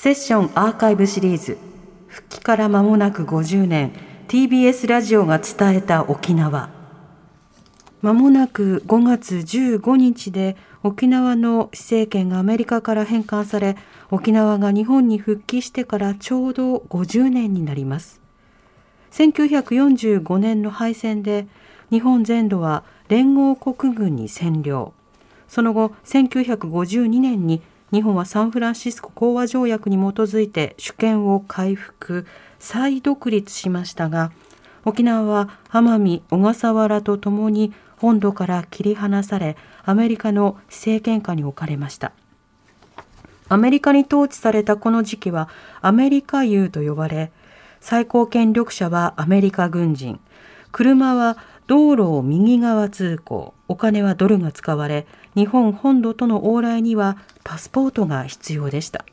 セッションアーカイブシリーズ。復帰から間もなく50年。TBS ラジオが伝えた沖縄。間もなく5月15日で沖縄の施政権がアメリカから返還され沖縄が日本に復帰してからちょうど50年になります。1945年の敗戦で日本全土は連合国軍に占領。その後1952年に日本はサンフランシスコ講和条約に基づいて主権を回復再独立しましたが沖縄は奄美小笠原とともに本土から切り離されアメリカの政権下に置かれました。アメリカに統治されたこの時期はアメリカ優と呼ばれ最高権力者はアメリカ軍人。車は道路を右側通行お金はドルが使われ日本本土との往来にはパスポートが必要でした。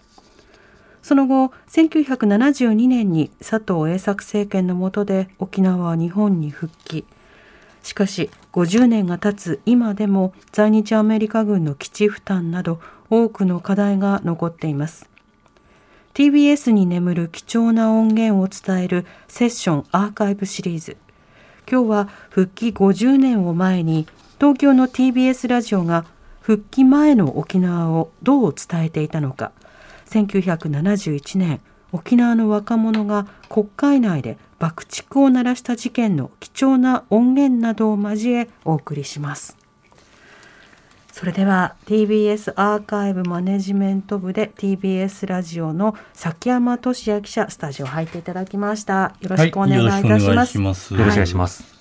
その後1972年に佐藤栄作政権の下で沖縄は日本に復帰。しかし50年が経つ今でも在日アメリカ軍の基地負担など多くの課題が残っています。TBS に眠る貴重な音源を伝えるセッションアーカイブシリーズ。今日は復帰50年を前に東京の TBS ラジオが復帰前の沖縄をどう伝えていたのか。1971年沖縄の若者が国会内で爆竹を鳴らした事件の貴重な音源などを交えお送りします。それでは TBS アーカイブマネジメント部で TBS ラジオの崎山俊也記者スタジオ入っていただきました。よろしくお願いいたします,、ます。よろしくお願いします、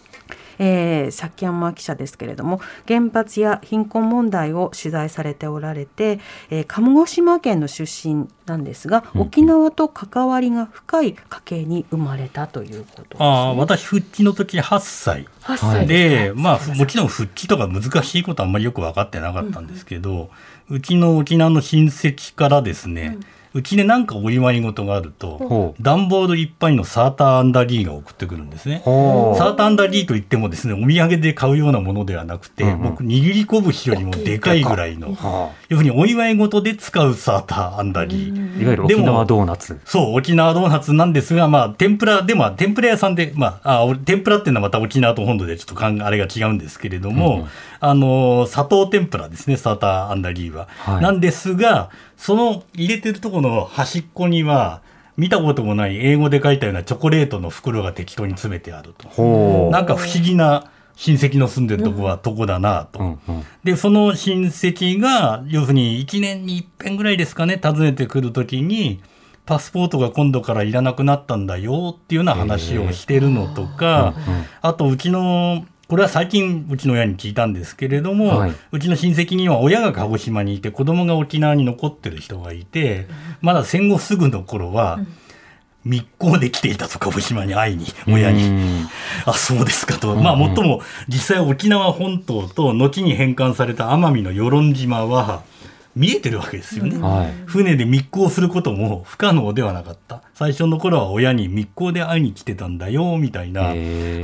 えー、崎山記者ですけれども原発や貧困問題を取材されておられて、えー、鹿児島県の出身なんですが、うん沖縄と関わりが深い家系に生まれたということです、ね、ああ、私、復帰の時8歳。8歳で、まあ、もちろん復帰とか難しいことはあんまりよく分かってなかったんですけど、うちの沖縄の親戚からですね、うちでなんかお祝い事があると、段ボールいっぱいのサーターアンダギーが送ってくるんですね。サーターアンダギーといってもですね、お土産で買うようなものではなくて、うんうん。僕、握り拳よりもでかいぐらいの、は要するにお祝い事で使うサーターアンダギー。あいわゆる沖縄ドーナツ。そう、沖縄ドーナツなんですが、まあ、天ぷらで、まあ、天ぷら屋さんで、まあ、あお天ぷらっていうのはまた沖縄と本土でちょっとかんあれが違うんですけれども、うんうん。あの、砂糖天ぷらですね、サーターアンダギーは。はい。なんですが、その入れてるところの端っこには、見たこともない英語で書いたようなチョコレートの袋が適当に詰めてあると。なんか不思議な親戚の住んでるとこはとこだなと。うんうんで、その親戚が、要するに1年に一遍ぐらいですかね、訪ねてくるときに、パスポートが今度からいらなくなったんだよっていうような話をしてるのとか、あとうちの、これは最近うちの親に聞いたんですけれども、はい。うちの親戚には親が鹿児島にいて子供が沖縄に残ってる人がいて、まだ戦後すぐの頃は、密航で来ていたと鹿児島に会いに、親に。うんあ、そうですかと。うん。まあ、もっとも、実際沖縄本島と、後に返還された奄美の与論島は、見えてるわけですよね。はい船で密航することも不可能ではなかった。最初の頃は親に密航で会いに来てたんだよ、みたいな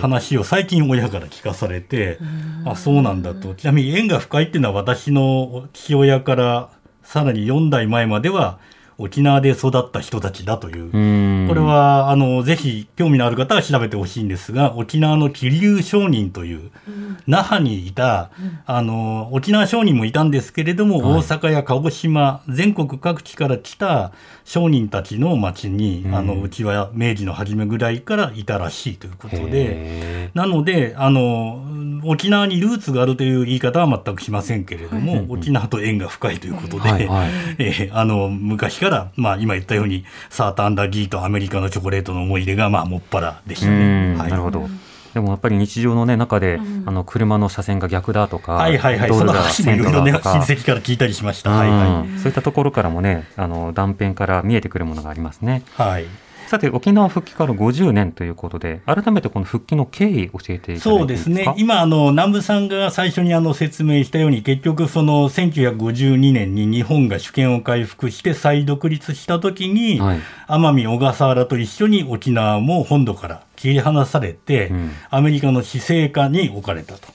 話を最近親から聞かされて、あ、そうなんだと。ちなみに縁が深いっていうのは私の父親からさらに4代前までは沖縄で育った人たちだという。うん。これは、あの、ぜひ興味のある方は調べてほしいんですが、沖縄の桐生商人という、那覇にいた、あの、沖縄商人もいたんですけれども、はい。大阪や鹿児島、全国各地から来た商人たちの町に、うん。あの、うちは明治の初めぐらいからいたらしいということで、へなので、あの、沖縄にルーツがあるという言い方は全くしませんけれども、沖縄と縁が深いということで、はいはい えーあの、昔から、まあ今言ったように、サーターアンダーギーとアメリカのチョコレートの思い出が、まあ、もっぱらでしたうね。んはいなるほどでもやっぱり日常の、ね、中で、うんあの車の車線が逆だとか、はいはいはい。その話もいろいろね、親戚から聞いたりしました。はいはうんそういったところからもね、あの断片から見えてくるものがありますね。い。はい。さて、沖縄復帰から50年ということで、改めてこの復帰の経緯、教えていただいていいですか？そうですね。今、あの、南部さんが最初にあの説明したように、結局その1952年に日本が主権を回復して再独立した時に、はい奄美小笠原と一緒に沖縄も本土から切り離されて、うんアメリカの施政下に置かれたと。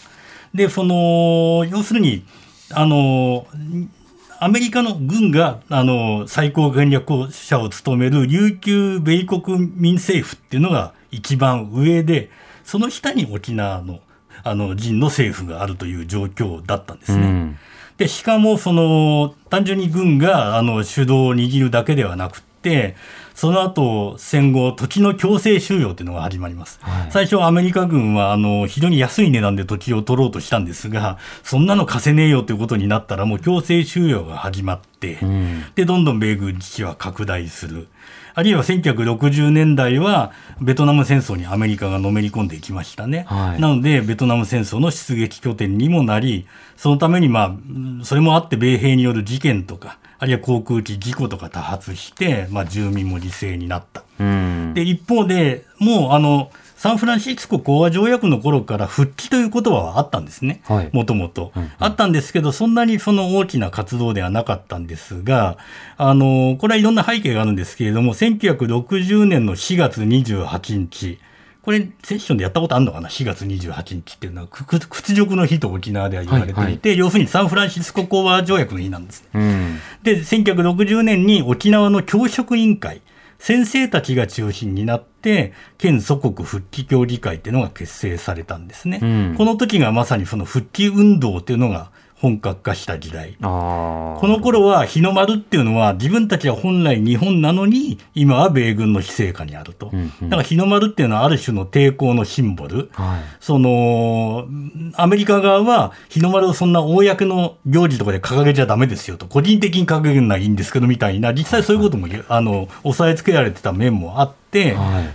で、その、要するに、あの、アメリカの軍が、あの、最高権力者を務める琉球米国民政府っていうのが一番上で、その下に沖縄の、あの、人の政府があるという状況だったんですね。うんで、しかも、その、単純に軍が、あの、主導を握るだけではなくって、その後、戦後、土地の強制収容というのが始まります。はい最初、アメリカ軍は、あの、非常に安い値段で土地を取ろうとしたんですが、そんなの貸せねえよということになったら、もう強制収容が始まって、うんで、どんどん米軍基地は拡大する。あるいは1960年代は、ベトナム戦争にアメリカがのめり込んでいきましたね。はいなので、ベトナム戦争の出撃拠点にもなり、そのために、まあうん、それもあって、米兵による事件とか、あるいは航空機事故とか多発して、まあ、住民も犠牲になった。うんで、一方で、もう、あの、サンフランシスコ講和条約の頃から復帰という言葉はあったんですねはい。もともと。あったんですけど、そんなにその大きな活動ではなかったんですが、あの、これはいろんな背景があるんですけれども、1960年の4月28日、これ、セッションでやったことあるのかな ?4 月28日っていうのは、屈辱の日と沖縄では言われていて、要するにサンフランシスコ講和条約の日なんですね。うんで、1960年に沖縄の教職委員会、先生たちが中心になって、県祖国復帰協議会っていうのが結成されたんですね。うんこの時がまさにその復帰運動っていうのが本格化した時代。この頃は日の丸っていうのは自分たちは本来日本なのに今は米軍の非政下にあると。うんうんだから日の丸っていうのはある種の抵抗のシンボル。はいその、アメリカ側は、日の丸をそんな公の行事とかで掲げちゃダメですよと、個人的に掲げるのはいいんですけど、みたいな、実際そういうことも、あの、押さえつけられてた面もあって、はい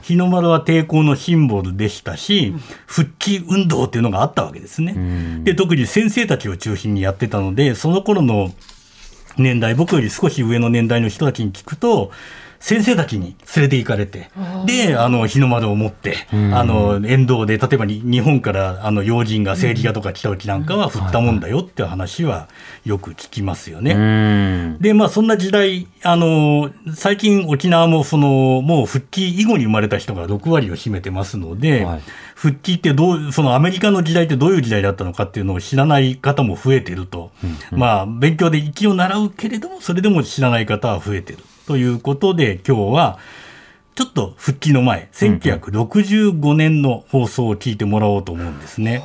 日の丸は抵抗のシンボルでしたし、復帰運動っていうのがあったわけですね。うん。で、特に先生たちを中心にやってたので、その頃の年代、僕より少し上の年代の人たちに聞くと、先生たちに連れて行かれて、で、あの、日の丸を持って、んあの、沿道で、例えばに日本から、あの、要人が政治家とか来た時なんかは振ったもんだよって話はよく聞きますよね。うんで、まあそんな時代、あの、最近沖縄もその、もう復帰以後に生まれた人が6割を占めてますので、はい復帰ってどう、そのアメリカの時代ってどういう時代だったのかっていうのを知らない方も増えてると。まあ勉強で一応習うけれども、それでも知らない方は増えてる。ということで今日は、ちょっと復帰の前、1965年の放送を聞いてもらおうと思うんですね。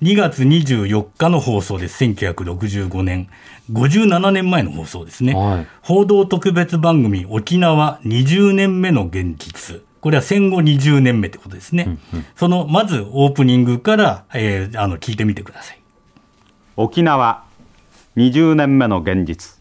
2月24日の放送です。1965年。57年前の放送ですね。はい報道特別番組沖縄20年目の現実。これは戦後20年目ってことですね。その、まずオープニングから、えーあの、聞いてみてください。沖縄20年目の現実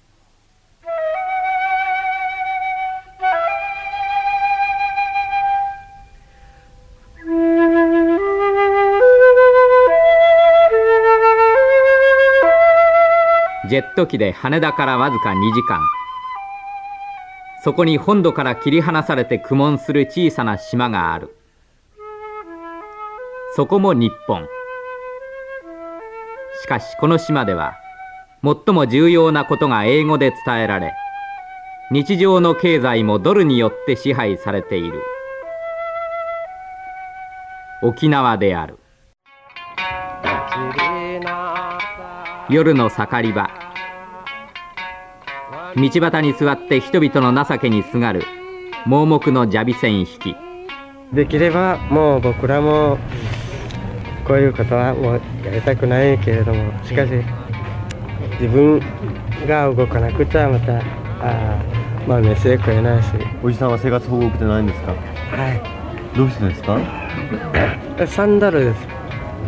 ジェット機で羽田からわずか2時間。そこに本土から切り離されて苦悶する小さな島がある。そこも日本。しかしこの島では最も重要なことが英語で伝えられ日常の経済もドルによって支配されている。沖縄である。夜の盛り場。道端に座って人々の情けにすがる。盲目のジャビ線引き。できればもう僕らもこういうことはもうやりたくないけれども。しかし自分が動かなくちゃまたあーまあ飯食えないし。おじさんは生活保護受けてないんですか？はどうしてですか？い3ドルです。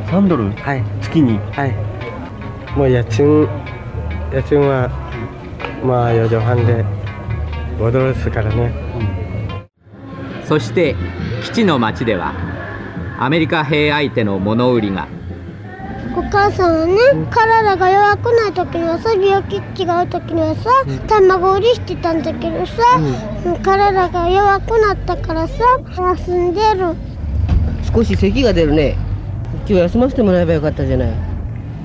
3ドル？はい。月に？はいもう家賃家賃はまあ4畳半で5ドルですからね。そして基地の町ではアメリカ兵相手の物売りが。お母さんはね体が弱くない時にはさ病気違う時にはさ卵売りしてたんだけどさ、体が弱くなったからさ休んでる。少し咳が出るね。今日休ませてもらえばよかったじゃない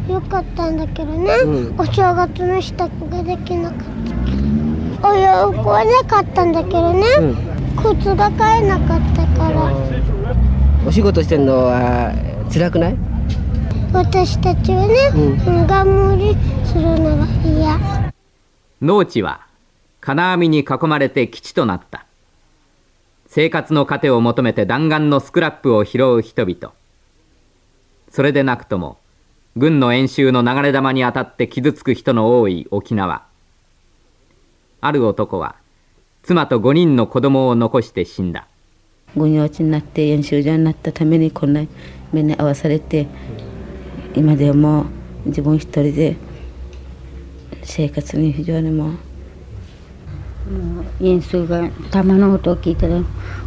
よかったんだけどね、うん。お正月の支度ができなかったお洋服はね買ったんだけどね、靴が買えなかったから。お仕事してんのは辛くない？私たちはね、うガム売りするのが嫌。農地は金網に囲まれて基地となった。生活の糧を求めて弾丸のスクラップを拾う人々。それでなくとも軍の演習の流れ弾に当たって傷つく人の多い沖縄。ある男は妻と5人の子供を残して死んだ。軍用地になって演習場になったためにこんな目に遭わされて今でも自分一人で生活に非常にもう演奏が弾の音を聞いたら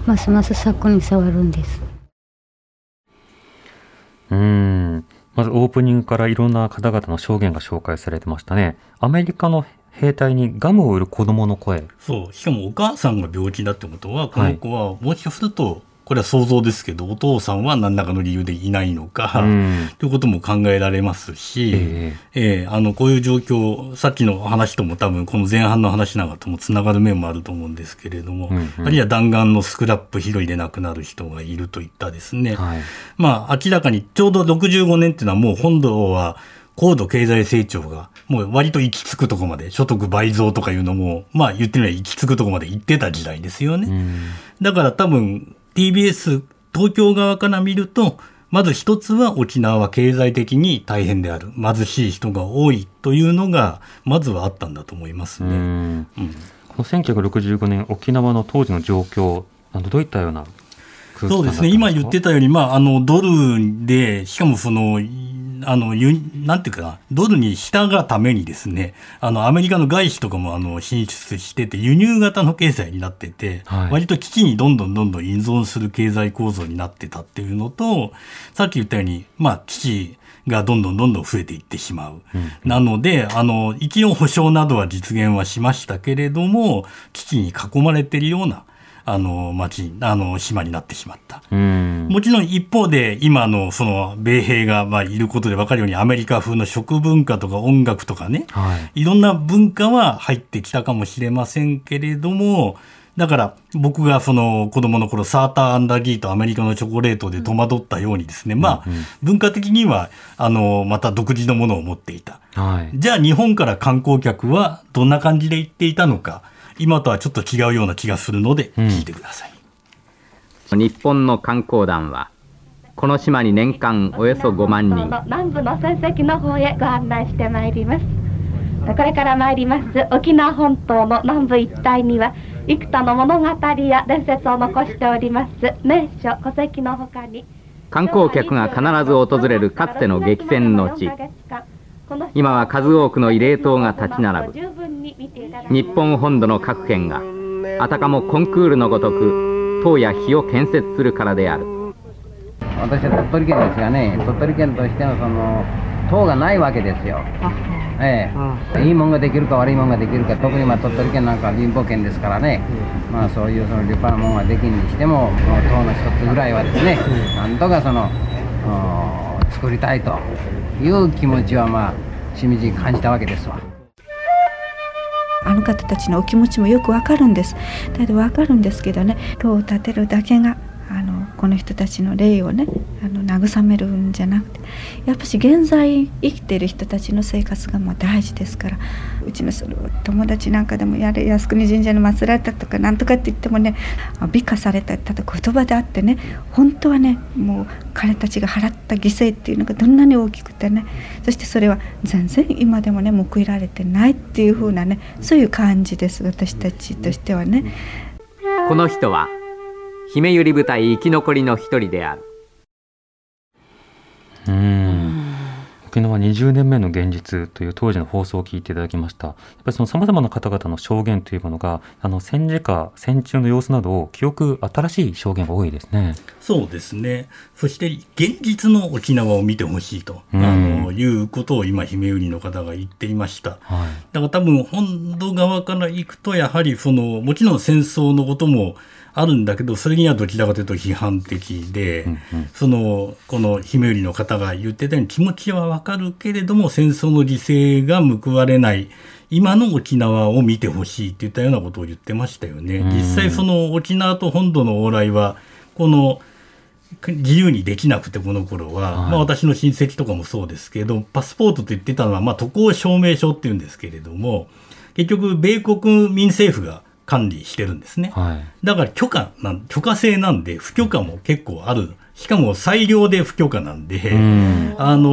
ますます柵に触るんです。うーん。まずオープニングからいろんな方々の証言が紹介されてましたね。アメリカの兵隊にガムを売る子供の声。そう。しかもお母さんが病気だってことは、この子はもしかすると、これは想像ですけど、お父さんは何らかの理由でいないのか、うんということも考えられますし、えええあの、こういう状況、さっきの話とも多分、この前半の話なんかともつながる面もあると思うんですけれども、うんうんあるいは弾丸のスクラップ拾いで亡くなる人がいるといったですね、はい。まあ、明らかにちょうど65年っていうのはもう本土は高度経済成長がもう割と行き着くとこまで、所得倍増とかいうのも、まあ言ってみれば行き着くとこまで行ってた時代ですよね。うん。だから多分 TBS 東京側から見ると、まず一つは沖縄は経済的に大変である。貧しい人が多いというのが、まずはあったんだと思いますうね。ん。この1965年沖縄の当時の状況、あのどういったような空気感だったんですか？そうですね。今言ってたより、まあ、あの、ドルで、しかもその、あの、ゆなんていうかな、ドルに従うためにですね、あの、アメリカの外資とかも、あの、進出してて、輸入型の経済になってて、はい割と危機にどんどんどんどん依存する経済構造になってたっていうのと、さっき言ったように、まあ、危機がどんどんどんどん増えていってしまう。なので、あの、一応保障などは実現はしましたけれども、危機に囲まれているような、あの、町、あの、島になってしまった。うん。もちろん一方で今のその米兵がまあいることで分かるようにアメリカ風の食文化とか音楽とかね、はい。いろんな文化は入ってきたかもしれませんけれども、だから僕がその子供の頃サーターアンダギーとアメリカのチョコレートで戸惑ったようにですね、まあ文化的にはあのまた独自のものを持っていた。はい。じゃあ日本から観光客はどんな感じで行っていたのか、今とはちょっと違うような気がするので聞いてください。日本の観光団はこの島に年間およそ5万人。南部の戦績の方へご案内してまいります。これから参ります沖縄本島の南部一帯には幾多の物語や伝説を残しております名所戸籍のほかに観光客が必ず訪れるかつての激戦の地今は数多くの慰霊塔が立ち並ぶ。日本本土の各県があたかもコンクールのごとく塔や碑を建設するからである。私は鳥取県ですがね。鳥取県としてのその塔がないわけですよ。ええ、いいもんができるか悪いもんができるか特にまあ鳥取県なんかは貧乏県ですからね、まあそういうその立派なもんができんにしてもこの塔の一つぐらいはですね、なんとかそのお作りたいという気持ちはまあしみじみ感じたわけですわ。あの方たちのお気持ちもよくわかるんです。だけどわかるんですけどね、塔を建てるだけがこの人たちの霊をねあの慰めるんじゃなくてやっぱし現在生きている人たちの生活がもう大事ですからうちのその友達なんかでもやれ靖国神社に祀られたとかなんとかって言ってもね美化されたただ言葉であってね本当はねもう彼たちが払った犠牲っていうのがどんなに大きくてねそしてそれは全然今でもね報いられてないっていう風なねそういう感じです私たちとしてはね。この人は姫百合部隊生き残りの一人であるうん。沖沖縄20年目の現実という当時の放送を聞いていただきました。やっぱりその様々な方々の証言というものが、あの戦時下、戦中の様子などを記憶、新しい証言が多いですね。そうですね。そして現実の沖縄を見てほしいと、うんあのいうことを今、姫売りの方が言っていました。はい。だから多分本土側から行くと、やはりその、もちろん戦争のこともあるんだけど、それにはどちらかというと批判的で、その、この姫売りの方が言ってたように気持ちはわかるけれども、戦争の犠牲が報われない、今の沖縄を見てほしいっていったようなことを言ってましたよね。うん。実際その沖縄と本土の往来は、この、自由にできなくて、この頃は、まあ私の親戚とかもそうですけど、パスポートと言ってたのは、まあ渡航証明書っていうんですけれども、結局、米国民政府が管理してるんですね。はい。だから許可なん、許可制なんで、不許可も結構ある。しかも裁量で不許可なんで、うんあの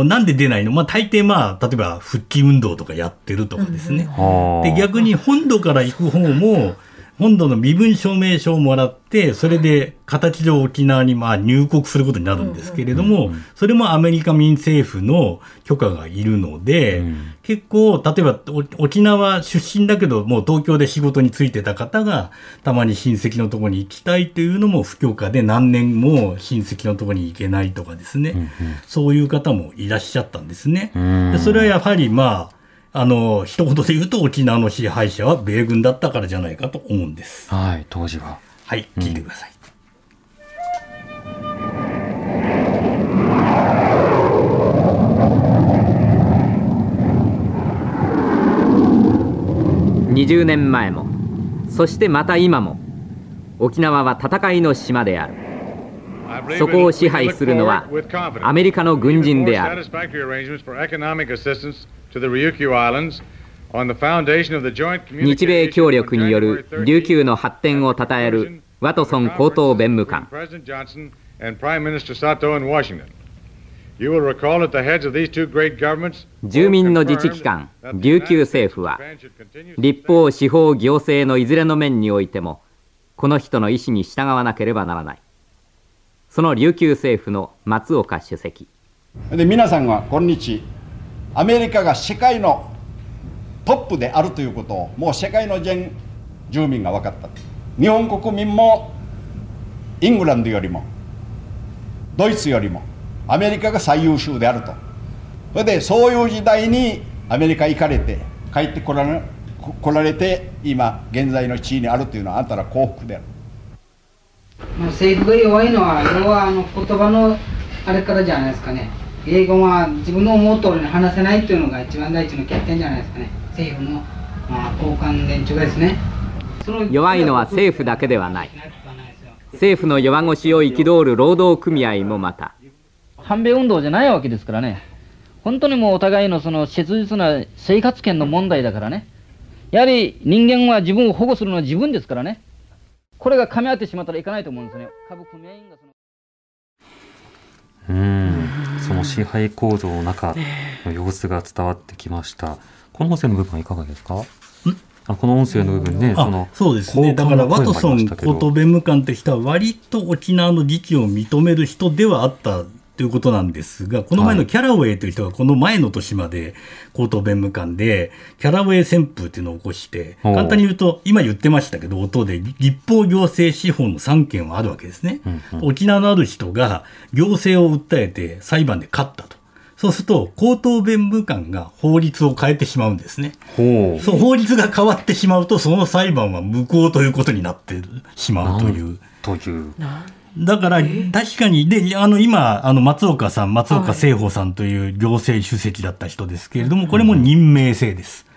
ーなんで出ないの？まあ大抵まあ、例えば復帰運動とかやってるとかですね。はあで、逆に本土から行く方も、本土の身分証明書をもらって、それで形上沖縄にまあ入国することになるんですけれども、それもアメリカ民政府の許可がいるので、結構、例えばお沖縄出身だけど、もう東京で仕事に就いてた方が、たまに親戚のところに行きたいというのも不許可で何年も親戚のところに行けないとかですね、そういう方もいらっしゃったんですね。うん。でそれはやはりまあ、あの、一言で言うと沖縄の支配者は米軍だったからじゃないかと思うんです。はい、当時は。はい、聞いてください。20年前もそしてまた今も沖縄は戦いの島であるそこを支配するのはアメリカの軍人である。日米協力による琉球の発展を称えるワトソン高等弁務官。住民の自治機関、琉球政府は、立法、司法、行政のいずれの面においても、この人の意思に従わなければならない。その琉球政府の松岡主席。で皆さんは今日アメリカが世界のトップであるということをもう世界の全住民が分かった。日本国民もイングランドよりもドイツよりもアメリカが最優秀であると。それでそういう時代にアメリカ行かれて帰ってこられこられて今現在の地位にあるというのはあんたら幸福である。まあ政府が弱いのは要はあの言葉のあれからじゃないですかね。英語は自分の思う通りに話せないっていうのが一番第一の欠点じゃないですかね。政府の、まあ、高官連中がですね。弱いのは政府だけではない。政府の弱腰を憤る労働組合もまた。反米運動じゃないわけですからね。本当にもうお互いのその切実な生活権の問題だからね。やはり人間は自分を保護するのは自分ですからねこれが噛み合ってしまったらいかないと思うんですね。株組合員がそのうん、その支配構造の中の様子が伝わってきました。この音声の部分はいかがですか？あこの音声の部分ね、あそのそうですね、だからワトソン高高等弁務官という人は、割と沖縄の自治を認める人ではあったということなんですが、この前のキャラウェイという人が、この前の年まで高等弁務官で、キャラウェイ旋風っていうのを起こして、簡単に言うと、今言ってましたけど、音で立法行政司法の3件はあるわけですね。沖縄のある人が行政を訴えて裁判で勝ったと。そうすると、高等弁務官が法律を変えてしまうんですね。そう、法律が変わってしまうと、その裁判は無効ということになってしまうという。という。だから、確かに、で、あの、今、あの、松岡さん、松岡聖宝さんという行政主席だった人ですけれども、これも任命制です。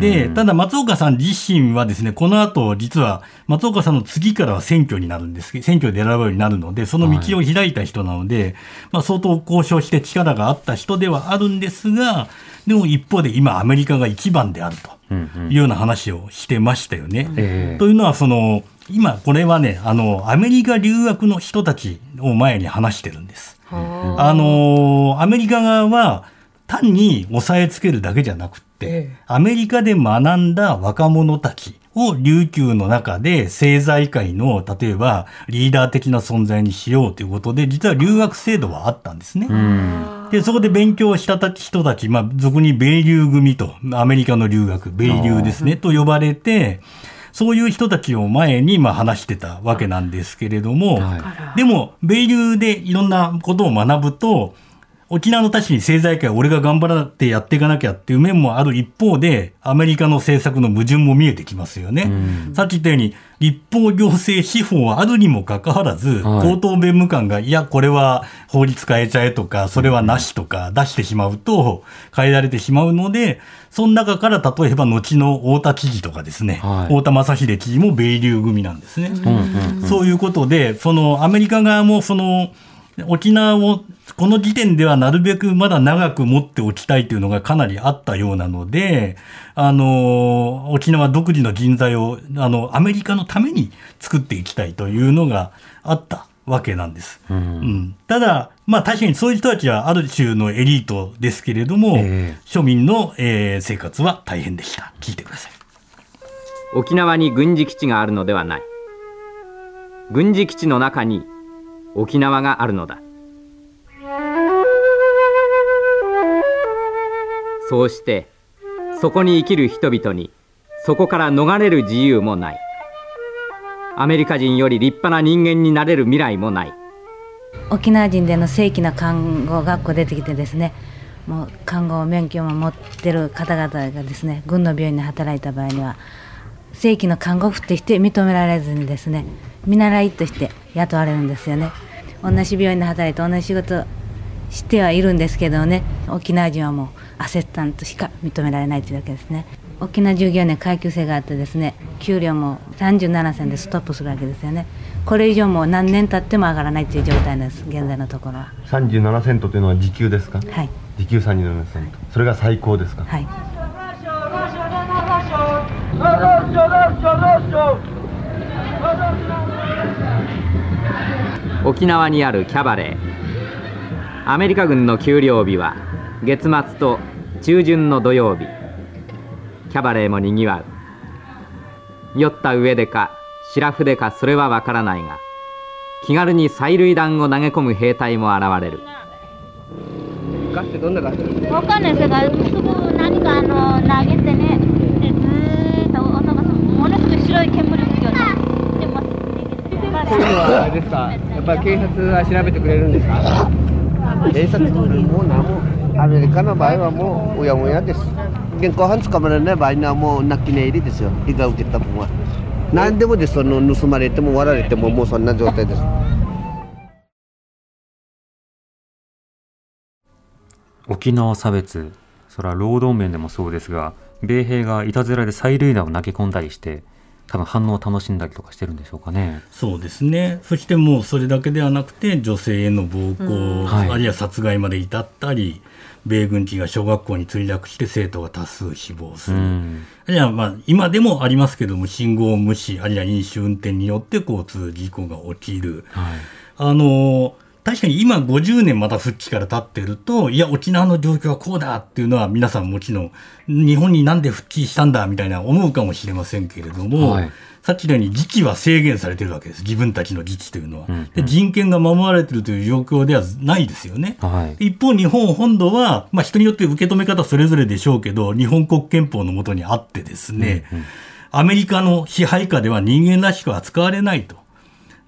で、ただ松岡さん自身はですね、この後、実は松岡さんの次からは選挙になるんですけど、選挙で選ばれるようになるので、その道を開いた人なので、まあ相当交渉して力があった人ではあるんですが、でも一方で今アメリカが一番であるというような話をしてましたよね。ええ。というのは、その、今これはね、あの、アメリカ留学の人たちを前に話してるんです。あの、アメリカ側は単に押さえつけるだけじゃなくって、アメリカで学んだ若者たちを琉球の中で政財界の例えばリーダー的な存在にしようということで実は留学制度はあったんですね。でそこで勉強した人たち、まあ、俗に米留組とアメリカの留学米留ですねと呼ばれて。そういう人たちを前にまあ話してたわけなんですけれども、はい、でも、米留でいろんなことを学ぶと、沖縄の他市に政財界を俺が頑張らってやっていかなきゃっていう面もある一方で、アメリカの政策の矛盾も見えてきますよね。さっき言ったように、立法行政司法はあるにもかかわらず、はい、高等弁務官が、いや、これは法律変えちゃえとか、それはなしとか出してしまうと、変えられてしまうので、その中から例えば後の太田知事とかですね、はい、太田正秀知事も米流組なんですね。そういうことで、そのアメリカ側もその、沖縄をこの時点ではなるべくまだ長く持っておきたいというのがかなりあったようなので、あの、沖縄独自の人材を、あの、アメリカのために作っていきたいというのがあったわけなんです。うん、うん、ただ、まあ確かにそういう人たちはある種のエリートですけれども、えー、庶民の、えー、生活は大変でした。聞いてください。沖縄に軍事基地があるのではない。軍事基地の中に沖縄があるのだ。そうしてそこに生きる人々にそこから逃れる自由もない。アメリカ人より立派な人間になれる未来もない。沖縄人での正規な看護学校出てきてですねもう看護免許も持ってる方々がですね軍の病院で働いた場合には正規の看護婦として認められずにですね見習いとして雇われるんですよね。同じ病院で働いて同じ仕事してはいるんですけどね沖縄人はもうアセッタンとしか認められないというわけですね。沖縄従業員階級制があってですね給料も37銭でストップするわけですよね。これ以上も何年経っても上がらないという状態です。現在のところは。37セントというのは時給ですか？はい。時給37セントそれが最高ですか？はい沖縄にあるキャバレーアメリカ軍の給料日は月末と中旬の土曜日キャバレーもにぎわう。酔った上でかシラフでかそれはわからないが気軽に催涙弾を投げ込む兵隊も現れる。ガスってどんなガスわかんないですがすぐ何かあの投げてねでずーっと音がものすごい白い煙吹きよねこういうのはあれですか？やっぱり警察は調べてくれるんですか？警察もう何もアメリカの場合はもううやむやです。現行犯捕まらない場合にはもう泣き寝入りですよ。被害を受けた分は。何でもです。その盗まれても割られてももうそんな状態です。沖縄差別。それは労働面でもそうですが米兵がいたずらで催涙弾を投げ込んだりして多分反応を楽しんだりとかしてるんでしょうかね。そうですね。そしてもうそれだけではなくて女性への暴行、うんはい、あるいは殺害まで至ったり、米軍機が小学校に墜落して生徒が多数死亡する。うん、あるいはまあ今でもありますけども信号無視あるいは飲酒運転によって交通事故が起きる。はい、あの確かに今50年また復帰から経ってると、いや、沖縄の状況はこうだっていうのは皆さんもちろん、日本になんで復帰したんだみたいな思うかもしれませんけれども、はい、さっきのように自治は制限されてるわけです。自分たちの自治というのは。うんうん、で人権が守られてるという状況ではないですよね。はい、一方、日本本土は、まあ人によって受け止め方それぞれでしょうけど、日本国憲法のもとにあってですね、うんうん、アメリカの支配下では人間らしく扱われないと。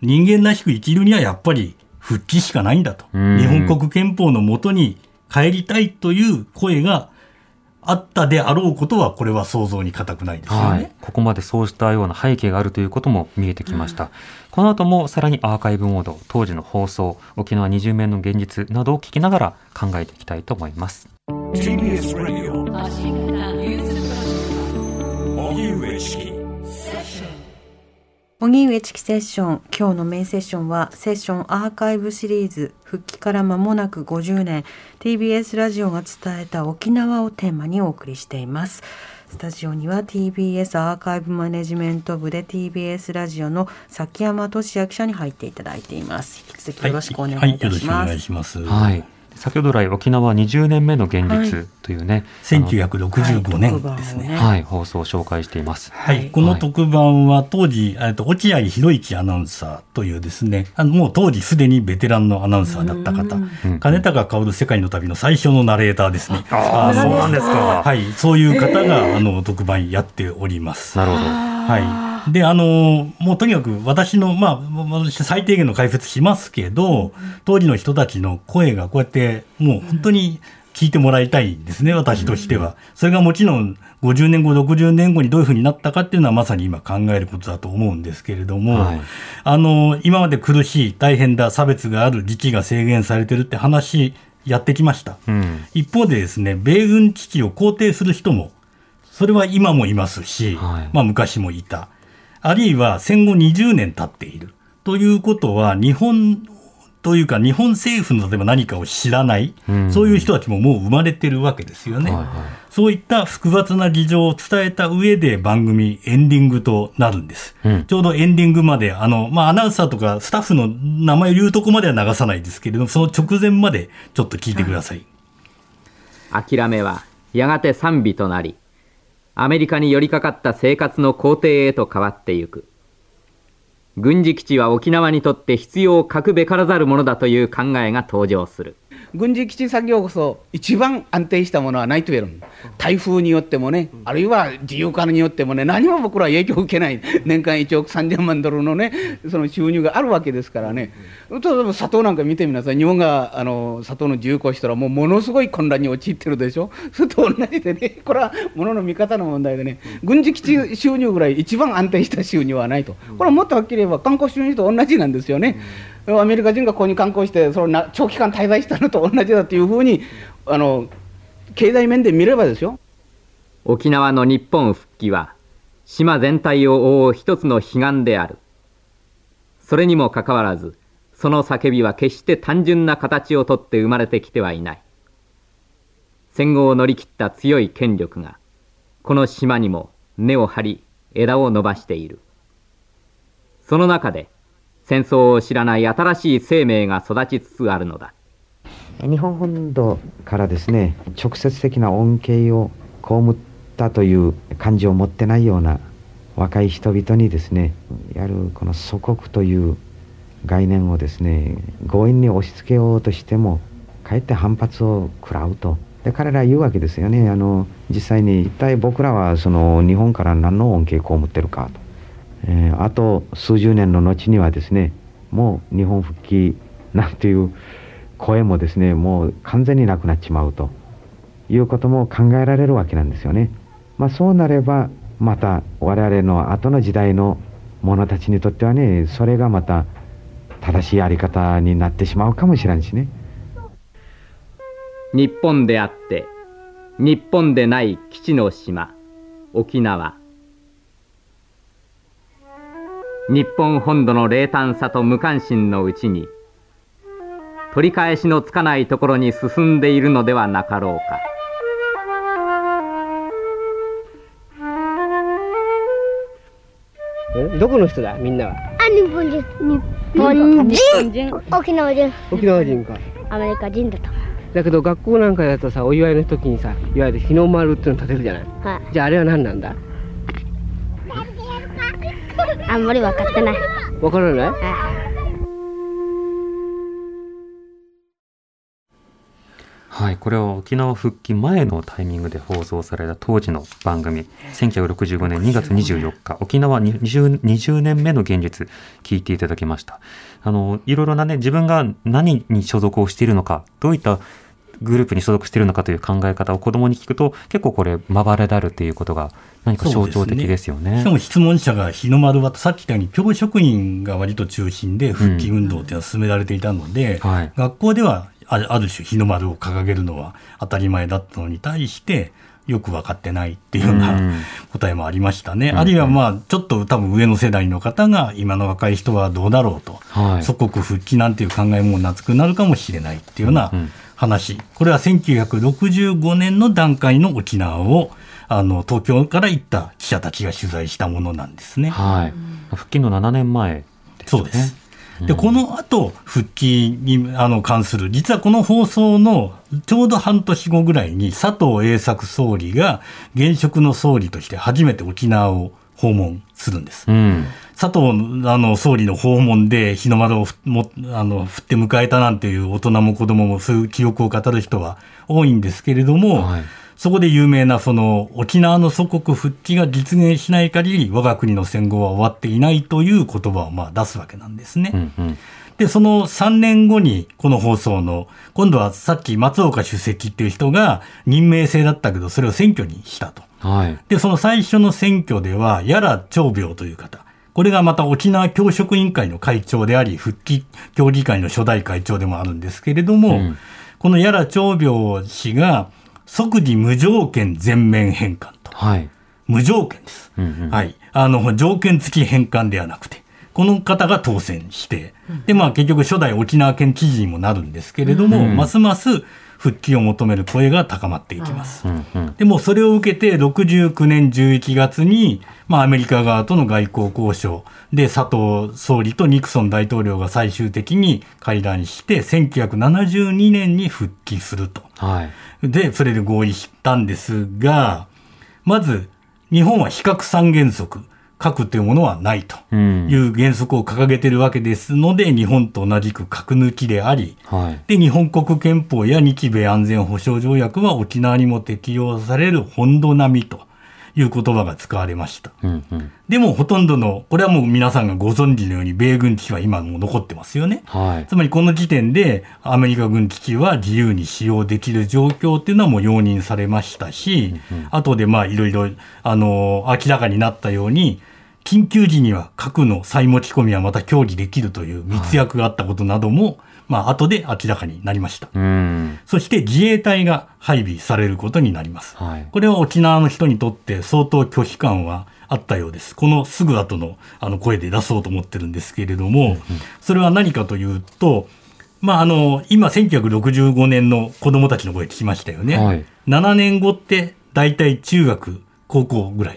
人間らしく生きるにはやっぱり復帰しかないんだと。日本国憲法のもとに帰りたいという声があったであろうことは、これは想像に難くないですよね、はい、ここまでそうしたような背景があるということも見えてきました。うん、この後もさらにアーカイブモード、当時の放送、沖縄20名の現実などを聞きながら考えていきたいと思います。TBS Radio 荻上チキセッション今日のメインセッションはセッションアーカイブシリーズ復帰から間もなく50年 TBS ラジオが伝えた沖縄をテーマにお送りしています。スタジオには TBS アーカイブマネジメント部で TBS ラジオの崎山俊也記者に入っていただいています。引き続きよろしくお願いいたします、はいはい、よろしくお願いします。はい先ほど来沖縄20年目の現実というね、はい、1965年ですね、はい、放送を紹介しています。はい、この特番は当時、えっと落合博一アナウンサーというですね、あのもう当時すでにベテランのアナウンサーだった方、金高薫世界の旅の最初のナレーターですね。ああ、そうなんですか。はい、そういう方があの特番やっております。なるほど。はい。で、あの、もうとにかく私の、まあ、私最低限の解説しますけど、当時の人たちの声がこうやって、もう本当に聞いてもらいたいんですね、私としては。それがもちろん、50年後、60年後にどういうふうになったかっていうのはまさに今考えることだと思うんですけれども、はい、あの、今まで苦しい、大変だ、差別がある、時期が制限されてるって話、やってきました。うん、一方でですね、米軍基地を肯定する人も、それは今もいますし、はい、まあ昔もいた。あるいは戦後20年経っている。ということは、日本というか日本政府の例えば何かを知らない、うん、そういう人たちももう生まれてるわけですよね。はいはい、そういった複雑な事情を伝えた上で番組エンディングとなるんです。うん、ちょうどエンディングまで、あの、まあ、アナウンサーとかスタッフの名前を言うとこまでは流さないですけれども、その直前までちょっと聞いてください。諦めはやがて賛美となり、アメリカに寄りかかった生活の工程へと変わってゆく。軍事基地は沖縄にとって必要を欠くべからざるものだという考えが登場する。軍事基地産業こそ一番安定したものはないと言える。台風によってもね、あるいは自由化によってもね、何も僕らは影響を受けない、年間1億3000万ドルのね、その収入があるわけですからね、例えば砂糖なんか見てみなさい、日本があの砂糖の自由化したら、もうものすごい混乱に陥ってるでしょ、それと同じでね、これはものの見方の問題でね、軍事基地収入ぐらい一番安定した収入はないと、これはもっとはっきり言えば、観光収入と同じなんですよね。アメリカ人がここに観光してそのな長期間滞在したのと同じだというふうにあの経済面で見ればですよ。沖縄の日本復帰は島全体を覆う一つの悲願である。それにもかかわらずその叫びは決して単純な形をとって生まれてきてはいない。戦後を乗り切った強い権力がこの島にも根を張り枝を伸ばしている。その中で戦争を知らない新しい生命が育ちつつあるのだ。日本本土からですね直接的な恩恵を被ったという感情を持ってないような若い人々にですねやるこの祖国という概念をですね強引に押し付けようとしてもかえって反発を食らうと。で彼ら言うわけですよね。あの実際に一体僕らはその日本から何の恩恵を被ってるかと。えー、あと数十年の後にはですねもう日本復帰なんていう声もですねもう完全になくなっちまうということも考えられるわけなんですよね。まあ、そうなればまた我々の後の時代の者たちにとってはねそれがまた正しいあり方になってしまうかもしれんしね。日本であって日本でない基地の島沖縄。日本本土の冷淡さと無関心のうちに取り返しのつかないところに進んでいるのではなかろうか。どこの人だみんなは？あ日本人。日本人。沖縄人。沖縄人か。アメリカ人だと。だけど学校なんかだとさお祝いの時にさいわゆる日の丸っていうの立てるじゃない、はい、じゃああれは何なんだ？あんまり分かってない。分からない？はい、これは沖縄復帰前のタイミングで放送された当時の番組。1965年2月24日。沖縄 20, 20年目の現実聞いていただきました。あのいろいろなね自分が何に所属をしているのかどういったグループに所属しているのかという考え方を子供に聞くと結構これまばらであるということが何か象徴的ですよね。ね。しかも質問者が日の丸はさっき言ったように教職員が割と中心で復帰運動というのは進められていたので、うんはい、学校ではある種日の丸を掲げるのは当たり前だったのに対してよく分かってないっていうような答えもありましたね。うん、あるいはまあちょっと多分上の世代の方が今の若い人はどうだろうと、はい、祖国復帰なんていう考えも懐くなるかもしれないっていうような、うん話。これは1965年の段階の沖縄を、あの、東京から行った記者たちが取材したものなんですね。はい。復帰の7年前ですね。そうです。で、この後、復帰にあの関する、実はこの放送のちょうど半年後ぐらいに佐藤栄作総理が現職の総理として初めて沖縄を訪問するんです。うん。佐藤あの総理の訪問で日の丸をふもあの振って迎えたなんていう大人も子供もそういう記憶を語る人は多いんですけれども、そこで有名なその沖縄の祖国復帰が実現しない限り我が国の戦後は終わっていないという言葉をまあ出すわけなんですね。で、その3年後にこの放送の、今度はさっき松岡主席っていう人が任命制だったけど、それを選挙にしたと。はい。で、その最初の選挙では、やら長病という方。これがまた沖縄教職委員会の会長であり、復帰協議会の初代会長でもあるんですけれども、このやら長病氏が即時無条件全面返還と。はい。無条件です。はい。あの、条件付き返還ではなくて、この方が当選して、で、まあ結局初代沖縄県知事にもなるんですけれども、うんますます復帰を求める声が高まっていきます。でもそれを受けて69年11月に、まあアメリカ側との外交交渉で佐藤総理とニクソン大統領が最終的に会談して1972年に復帰すると。はい。で、それで合意したんですが、まず日本は非核三原則。核というものはないという原則を掲げているわけですので、日本と同じく核抜きであり、はい。で、日本国憲法や日米安全保障条約は沖縄にも適用される本土並みという言葉が使われました。うんうん。でもほとんどの、これはもう皆さんがご存知のように米軍基地は今も残ってますよね。はい。つまりこの時点でアメリカ軍基地は自由に使用できる状況っていうのはもう容認されましたし、後でまあいろいろ、あの、明らかになったように、緊急時には核の再持ち込みはまた協議できるという密約があったことなども、まあ後で明らかになりました。うん。そして自衛隊が配備されることになります。はい。これは沖縄の人にとって相当拒否感はあったようです。このすぐ後のあの声で出そうと思ってるんですけれども、それは何かというと、まあ、あの、今1965年の子供たちの声聞きましたよね。はい7年後って大体中学、高校ぐらい。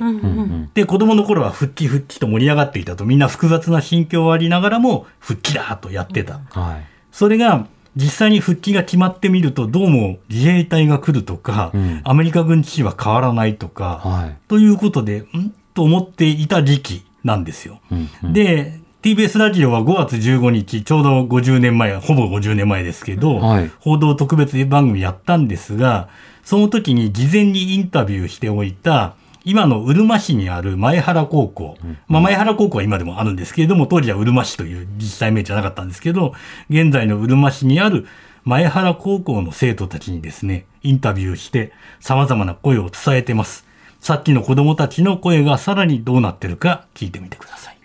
で、子供の頃は復帰復帰と盛り上がっていたと、みんな複雑な心境はありながらも、復帰だとやってた。はい。それが、実際に復帰が決まってみると、どうも自衛隊が来るとか、アメリカ軍基地は変わらないとか、はい。ということで、ん？と思っていた時期なんですよ。で、TBS ラジオは5月15日、ちょうど50年前、ほぼ50年前ですけど、はい報道特別番組やったんですが、その時に事前にインタビューしておいた、今のうるま市にある前原高校。まあ前原高校は今でもあるんですけれども、当時はうるま市という自治体名じゃなかったんですけど、現在のうるま市にある前原高校の生徒たちにですね、インタビューして様々な声を伝えてます。さっきの子供たちの声がさらにどうなってるか聞いてみてください。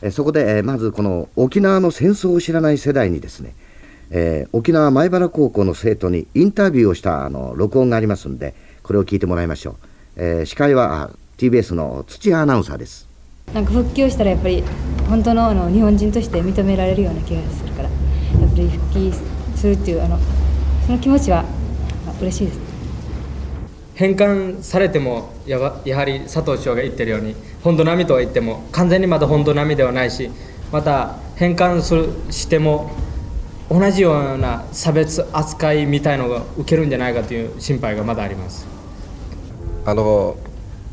えそこで、えーまずこの沖縄の戦争を知らない世代にですね、えー沖縄前原高校の生徒にインタビューをしたあの録音がありますんでこれを聞いてもらいましょう、えー司会はあ TBS の土屋アナウンサーです。なんか復帰をしたらやっぱり本当のあの日本人として認められるような気がするからやっぱり復帰するっていうあのその気持ちはまあ嬉しいです。返還されてもやばやはり佐藤首相が言ってるように本土並みとは言っても完全にまだ本土並みではないしまた返還するしても同じような差別扱いみたいのが受けるんじゃないかという心配がまだありますあの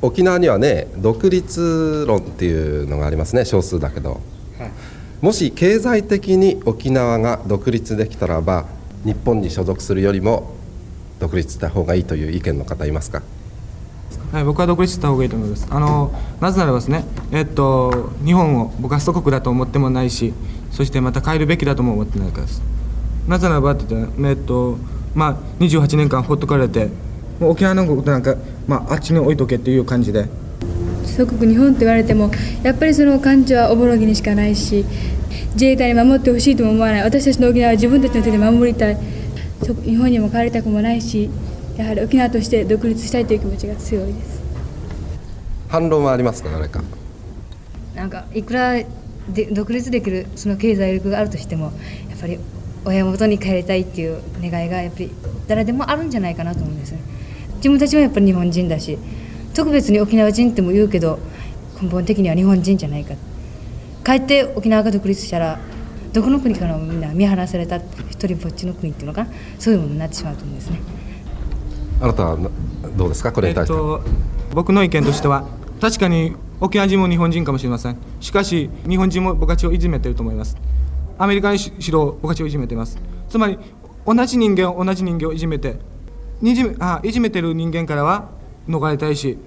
沖縄にはね独立論っていうのがありますね少数だけど、はいもし経済的に沖縄が独立できたらば日本に所属するよりも独立した方がいいという意見の方いますか？はい、僕は独立した方がいいと思います。あのなぜならばですね、えっと、日本を僕は祖国だと思ってもないし、そしてまた変えるべきだとも思ってないからです。なぜならばって言ったら、えっとまあ、28年間ほっとかれて、もう沖縄のことなんか、まあ、あっちに置いとけっていう感じで、祖国日本って言われてもやっぱりその感情はおぼろげにしかないし自衛隊に守ってほしいとも思わない。私たちの沖縄は自分たちの手で守りたい。そ日本にも帰りたくもないしやはり沖縄として独立したいという気持ちが強いです。反論はありますか誰か？なんかいくらで独立できるその経済力があるとしてもやっぱり親元に帰りたいっていう願いがやっぱり誰でもあるんじゃないかなと思うんですね自分たちはやっぱり日本人だし特別に沖縄人っても言うけど根本的には日本人じゃないか。帰って沖縄が独立したらどこの国からもみんな見放された一人ぼっちの国っていうのかそういうものになってしまうと思うんですね。あなたはどうですか？これに対して、えっと、僕の意見としては確かに沖縄人も日本人かもしれません。しかし日本人も僕たちをいじめてると思います。アメリカにしろ僕たちをいじめています。つまり同じ人間を同じ人間をいじめてにじめあいじめてる人間からは逃れたいし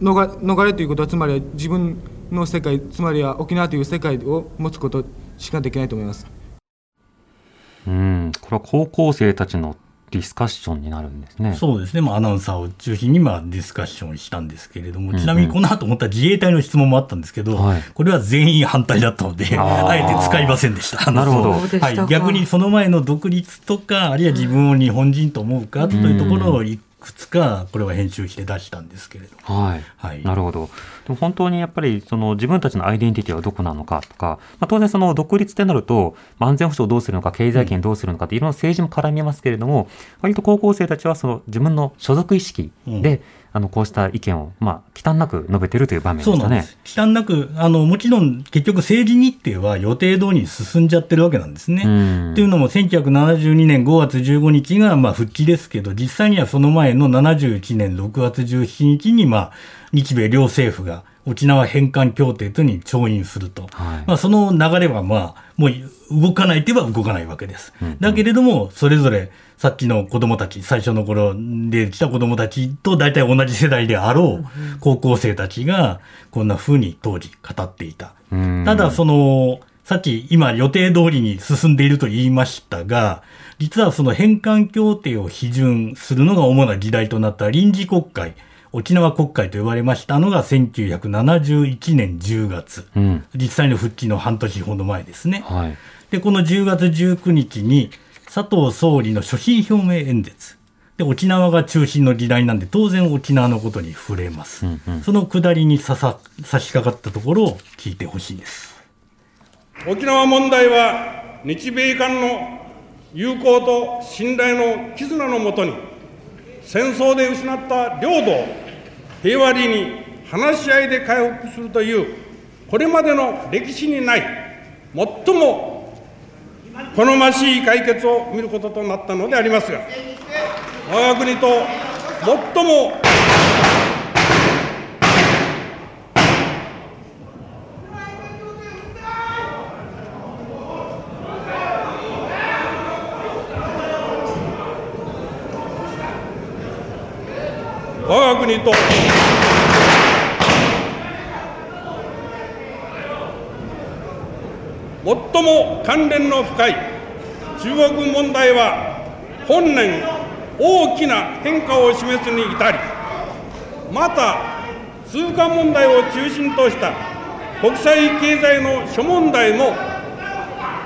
逃逃れということはつまりは自分の世界つまりは沖縄という世界を持つことしかできないと思います。うん。これは高校生たちのディスカッションになるんですね。そうですね。まあ、アナウンサーを中心に、まあ、ディスカッションしたんですけれども、ちなみにこの後思った自衛隊の質問もあったんですけど、はい、これは全員反対だったので、あえて使いませんでした。なるほど。はい。逆にその前の独立とか、あるいは自分を日本人と思うかというところをくつかこれは編集して出したんですけれどはい、はい、なるほど。でも本当にやっぱりその自分たちのアイデンティティはどこなのかとか、まあ、当然その独立ってなると、安全保障どうするのか経済圏どうするのかっていろんな政治も絡みますけれども、割と高校生たちはその自分の所属意識で、うんあのこうした意見を、まあ、忌憚なく述べてるという場面でしたね。忌憚なくあの、もちろん結局政治日程は予定通りに進んじゃってるわけなんですね。っていうのも、1972年5月15日がまあ復帰ですけど、実際にはその前の71年6月17日に、まあ、日米両政府が沖縄返還協定というに調印すると、はい、まあ、その流れは、まあ、もう動かないといえば動かないわけです。うんうん、だけれども、それぞれさっきの子供たち、最初の頃で来た子供たちと大体同じ世代であろう高校生たちが、こんな風に当時語っていた。ただ、その、さっき今予定通りに進んでいると言いましたが、実はその返還協定を批准するのが主な議題となった臨時国会、沖縄国会と呼ばれましたのが1971年10月、うん、実際の復帰の半年ほど前ですね。はい、で、この10月19日に佐藤総理の所信表明演説。で、沖縄が中心の議題なんで、当然沖縄のことに触れます。うんうん、そのくだりにささ差し掛かったところを聞いてほしいです。沖縄問題は日米間の友好と信頼の絆のもとに戦争で失った領土を平和裏に話し合いで回復するというこれまでの歴史にない最も好ましい解決を見ることとなったのでありますが我が国と最も我が国と最も関連の深い中国問題は本年大きな変化を示すに至りまた通貨問題を中心とした国際経済の諸問題も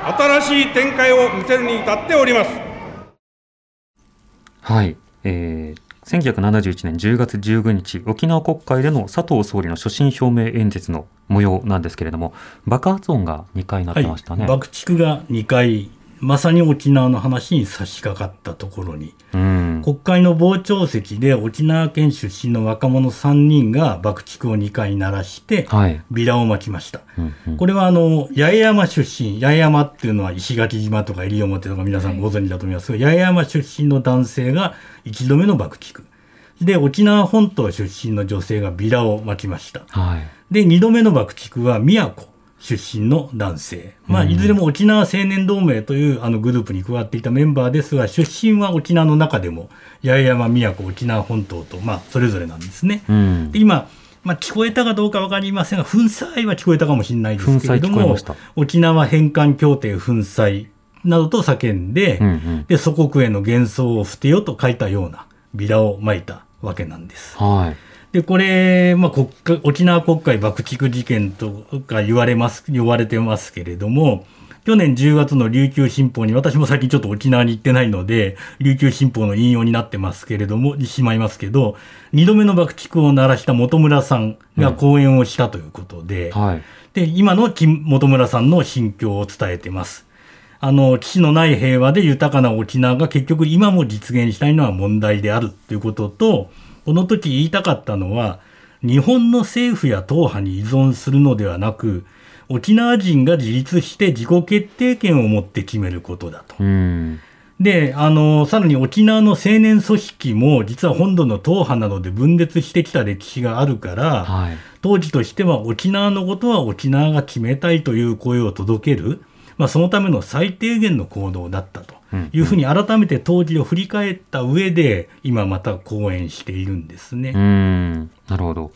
新しい展開を見せるに至っております。はい、えー、1971年10月15日、沖縄国会での佐藤総理の所信表明演説の模様なんですけれども、爆発音が2回なってましたね。はい、爆竹が2回まさに沖縄の話に差し掛かったところに、うん、国会の傍聴席で沖縄県出身の若者3人が爆竹を2回鳴らして、ビラを巻きました。うんうん、これはあの八重山出身、八重山っていうのは石垣島とか西表とか皆さんご存知だと思いますが、はい、八重山出身の男性が1度目の爆竹。で、沖縄本島出身の女性がビラを巻きました。はい、で、2度目の爆竹は宮古。出身の男性。まあ、いずれも沖縄青年同盟というあのグループに加わっていたメンバーですが、出身は沖縄の中でも、八重山、宮古、沖縄本島と、まあ、それぞれなんですね。うん、で今、まあ、聞こえたかどうか分かりませんが、粉砕は聞こえたかもしれないですけれども、沖縄返還協定粉砕などと叫んで、うんうん、で、祖国への幻想を捨てよと書いたようなビラを撒いたわけなんです。はいで、これ、まあ、国家、沖縄国会爆竹事件とか言われます、言われてますけれども、去年10月の琉球新報に、私も最近ちょっと沖縄に行ってないので、琉球新報の引用になってますけれども、しまいますけど、二度目の爆竹を鳴らした本村さんが講演をしたということで、うんはい、で、今の本村さんの心境を伝えてます。あの、基地のない平和で豊かな沖縄が結局今も実現したいのは問題であるということと、この時言いたかったのは、日本の政府や党派に依存するのではなく、沖縄人が自立して自己決定権を持って決めることだと。うん。で、あの、さらに沖縄の青年組織も、実は本土の党派などで分裂してきた歴史があるから、はい。当時としては沖縄のことは沖縄が決めたいという声を届ける、まあ、そのための最低限の行動だったというふうに改めて当時を振り返った上で、今また講演しているんですね。うんなるほど。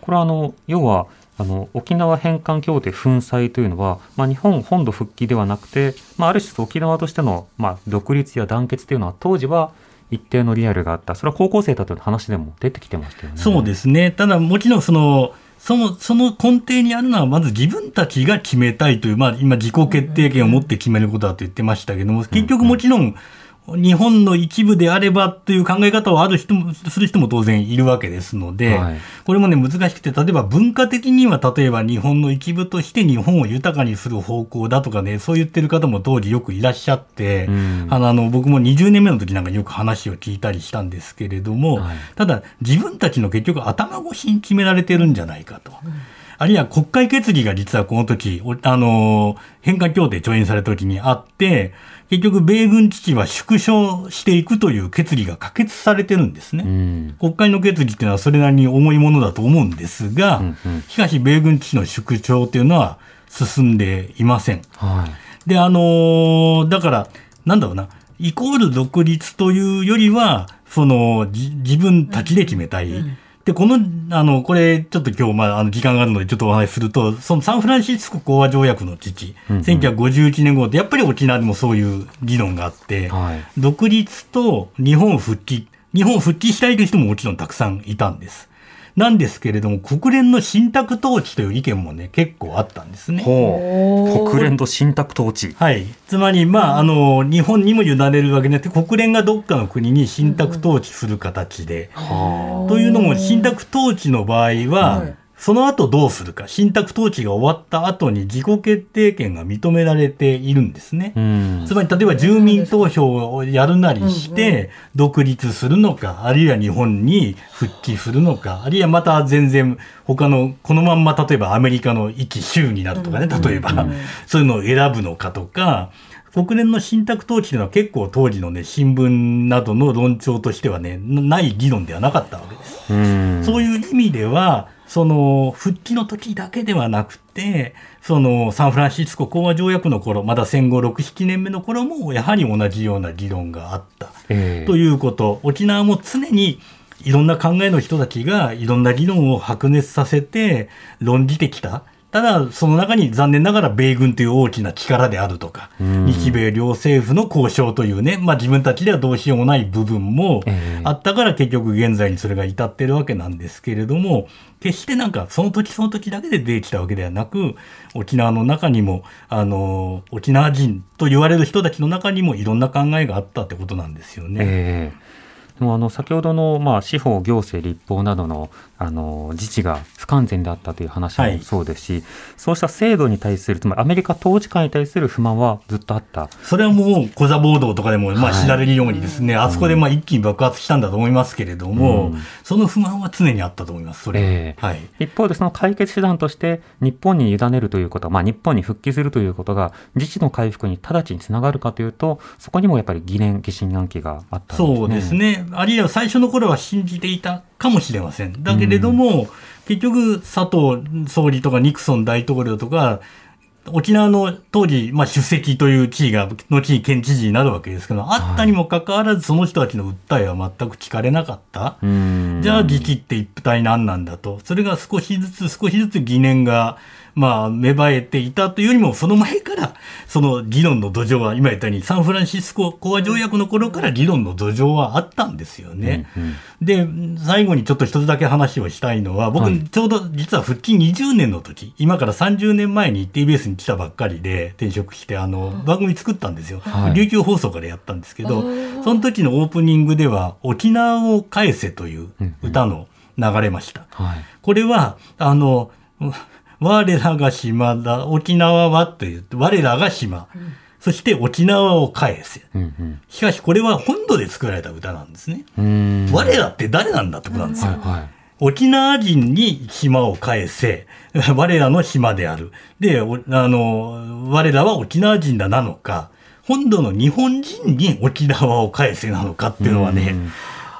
これはあの要はあの沖縄返還協定粉砕というのは、まあ、日本本土復帰ではなくて、まあ、ある種沖縄としての、まあ、独立や団結というのは当時は一定のリアルがあったそれは高校生だという話でも出てきてましたよね。そうですね。ただ、もちろんその、その、その根底にあるのは、まず自分たちが決めたいという、まあ、今、自己決定権を持って決めることだと言ってましたけども、結局もちろん、日本の一部であればという考え方をある人も、する人も当然いるわけですので、はい。これもね、難しくて、例えば文化的には、例えば日本の一部として日本を豊かにする方向だとかね、そう言ってる方も当時よくいらっしゃって、あの、あの僕も20年目の時なんかよく話を聞いたりしたんですけれども、ただ、自分たちの結局頭越しに決められてるんじゃないかと。あるいは国会決議が実はこの時、おあの、返還協定調印された時にあって、結局米軍基地は縮小していくという決議が可決されてるんですね。国会の決議っていうのはそれなりに重いものだと思うんですが、しかし米軍基地の縮小っていうのは進んでいません。で、あのーだから、なんだろうな、イコール独立というよりは、その、じ自分たちで決めたい。で、この、あの、これ、ちょっと今日、まあ、あの、時間があるので、ちょっとお話しすると、そのサンフランシスコ講和条約の父、うんうん1951年後って、やっぱり沖縄でもそういう議論があって、独立と日本復帰、日本復帰したいという人ももちろんたくさんいたんです。なんですけれども、国連の信託統治という意見もね、結構あったんですね。国連の信託統治。はい。つまり、まあ、あの、日本にも委ねるわけでなくて、国連がどっかの国に信託統治する形で。というのも、信託統治の場合は、その後どうするか、信託統治が終わった後に自己決定権が認められているんですね。つまり、例えば住民投票をやるなりして、独立するのか、あるいは日本に復帰するのか、あるいはまた全然他の、このまんま例えばアメリカの一州になるとかね、例えば、そういうのを選ぶのかとか、国連の信託統治というのは結構当時のね、新聞などの論調としてはね、ない議論ではなかったわけです。そういう意味では、その、復帰の時だけではなくて、その、サンフランシスコ講和条約の頃、まだ戦後6、7年目の頃も、やはり同じような議論があった。ええということ。沖縄も常に、いろんな考えの人たちが、いろんな議論を白熱させて、論じてきた。ただ、その中に残念ながら米軍という大きな力であるとか、日米両政府の交渉というね、まあ自分たちではどうしようもない部分もあったから結局現在にそれが至ってるわけなんですけれども、決してなんかその時その時だけで出てきたわけではなく、沖縄の中にも、あの、沖縄人と言われる人たちの中にもいろんな考えがあったってことなんですよね。ええ。でもあの先ほどの、まあ、司法、行政、立法などのあの自治が不完全であったという話もそうですし、そうした制度に対する、つまりアメリカ統治下に対する不満はずっとあった。それはもう、コザ暴動とかでも、まあ、はい知られるようにですね、あそこでまあ一気に爆発したんだと思いますけれども、うんその不満は常にあったと思います、それは。ええはい。一方でその解決手段として日本に委ねるということは、まあ、日本に復帰するということが自治の回復に直ちにつながるかというとそこにもやっぱり疑念疑心暗鬼があったんですね。そうですね。あるいは最初の頃は信じていたかもしれません。だけれども、結局、佐藤総理とかニクソン大統領とか、沖縄の当時、まあ、主席という地位が、後に県知事になるわけですけど、あったにもかかわらず、その人たちの訴えは全く聞かれなかった。じゃあ、自治って一体何なんだと。それが少しずつ少しずつ疑念が、まあ、芽生えていたというよりも、その前から、その議論の土壌は、今言ったように、サンフランシスコ講和条約の頃から議論の土壌はあったんですよね。で、最後にちょっと一つだけ話をしたいのは、僕、ちょうど実は復帰20年の時、今から30年前に TBS に来たばっかりで転職して、あの、番組作ったんですよ。はい。琉球放送からやったんですけど、その時のオープニングでは、沖縄を返せという歌の流れました。これは、あの、我らが島だ、沖縄はという、我らが島。そして沖縄を返せ。しかしこれは本土で作られた歌なんですね。我らって誰なんだってことなんですよ。沖縄人に島を返せ、我らの島である。で、あの、我らは沖縄人だなのか、本土の日本人に沖縄を返せなのかっていうのはね、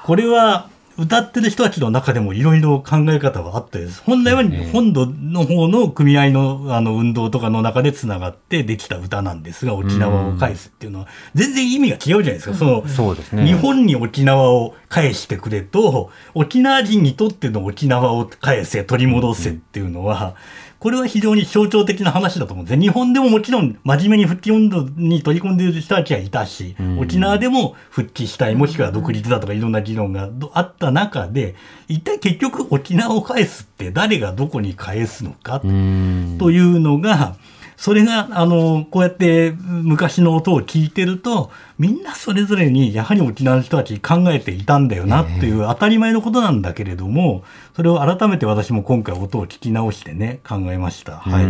これは歌ってる人たちの中でもいろいろ考え方はあって本来は本土の方の組合のあの運動とかの中でつながってできた歌なんですが、沖縄を返すっていうのは、全然意味が違うじゃないですか。その、そうですね。日本に沖縄を返してくれと、沖縄人にとっての沖縄を返せ、取り戻せっていうのは、これは非常に象徴的な話だと思う。んです日本でももちろん真面目に復帰運動に取り込んでいる人たちはいたし、沖縄でも復帰したい、もしくは独立だとかいろんな議論があった中で、一体結局沖縄を返すって誰がどこに返すのかというのが、それが、あの、こうやって昔の音を聞いてると、みんなそれぞれにやはり沖縄の人たち考えていたんだよなっていう当たり前のことなんだけれども、それを改めて私も今回音を聞き直してね、考えました。はい。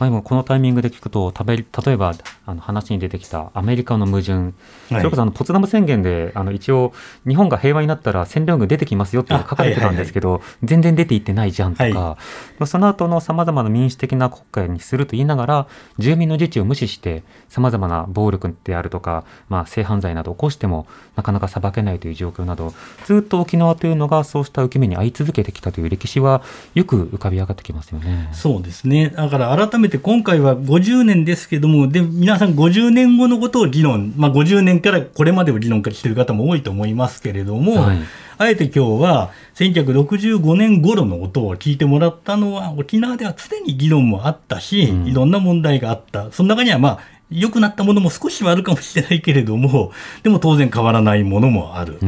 まあ、今このタイミングで聞くと例えばあの話に出てきたアメリカの矛盾、それこそあのポツダム宣言であの一応日本が平和になったら占領軍出てきますよって書かれてたんですけど、全然出ていってないじゃんとか、はい、その後のさまざまな民主的な国家にすると言いながら住民の自治を無視してさまざまな暴力であるとか、まあ、性犯罪などを起こしてもなかなか裁けないという状況などずっと沖縄というのがそうした受け身に遭い続けてきたという歴史はよく浮かび上がってきますよね。そうですね。だから改めて今回は50年ですけども、で、皆さん50年後のことを議論、まあ50年からこれまでを議論している方も多いと思いますけれども、はい、あえて今日は1965年頃の音を聞いてもらったのは、沖縄では常に議論もあったし、うん、いろんな問題があった。その中にはまあ、良くなったものも少しはあるかもしれないけれども、でも当然変わらないものもある。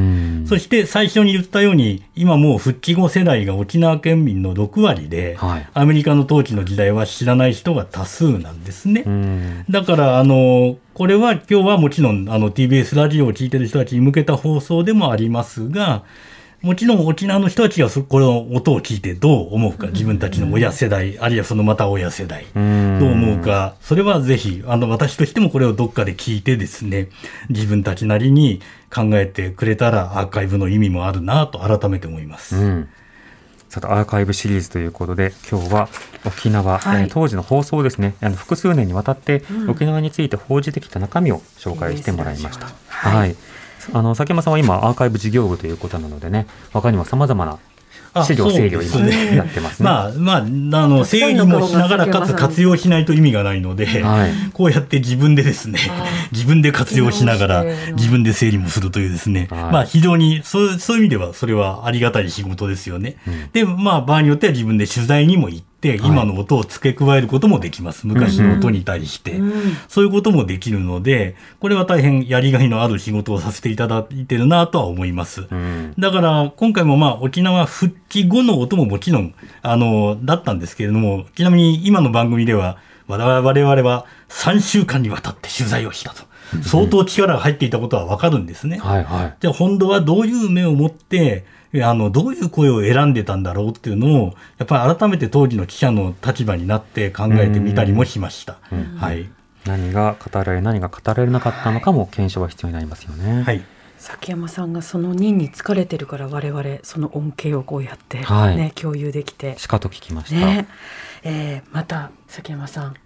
そして最初に言ったように、今もう復帰後世代が沖縄県民の6割で、はい、アメリカの統治の時代は知らない人が多数なんですね。だから、あの、これは今日はもちろんあの TBS ラジオを聞いてる人たちに向けた放送でもありますが、もちろん沖縄の人たちがこの音を聞いてどう思うか、自分たちの親世代、あるいはそのまた親世代、どう思うか、それはぜひ、あの、私としてもこれをどっかで聞いてですね、自分たちなりに考えてくれたらアーカイブの意味もあるなと改めて思います。うん。さてアーカイブシリーズということで今日は沖縄、はい、えー、当時の放送ですねあの複数年にわたって沖縄について報じてきた中身を紹介してもらいました。うん、はい、はいあの崎山さんは今アーカイブ事業部ということなのでね他にもさまざまな資料整理を今やってますね。まあ、まあ、あの、整理もしながらかつ活用しないと意味がないので、はい、こうやって自分でですね、自分で活用しながら自分で整理もするというですね、はい、まあ非常にそうそういう意味ではそれはありがたい仕事ですよね。うん、で、まあ場合によっては自分で取材にも行って、って今の音を付け加えることもできます。昔の音に対して、そういうこともできるので、これは大変やりがいのある仕事をさせていただいてるなとは思います。だから今回もまあ沖縄復帰後の音ももちろん、あの、だったんですけれども、ちなみに今の番組では、我々は3週間にわたって取材をしたと。相当力が入っていたことはわかるんですね。はいはい。じゃあ本当はどういう目を持って、あの、どういう声を選んでたんだろうっていうのを、やっぱり改めて当時の記者の立場になって考えてみたりもしました。はい。何が語られ、何が語られなかったのかも検証は必要になりますよね。はい。崎山さんがその任に疲れてるから我々その恩恵をこうやってね、はい、共有できてしかと聞きました、ねえー、また崎山さん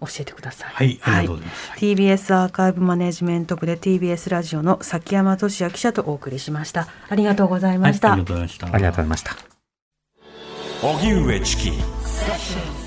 教えてください。はい、ありがとうございます。はい、TBS アーカイブマネジメント部で TBS ラジオの崎山俊也記者とお送りしました。ありがとうございました。はい、ありがとうございました。ありがとうございました。荻上チキ。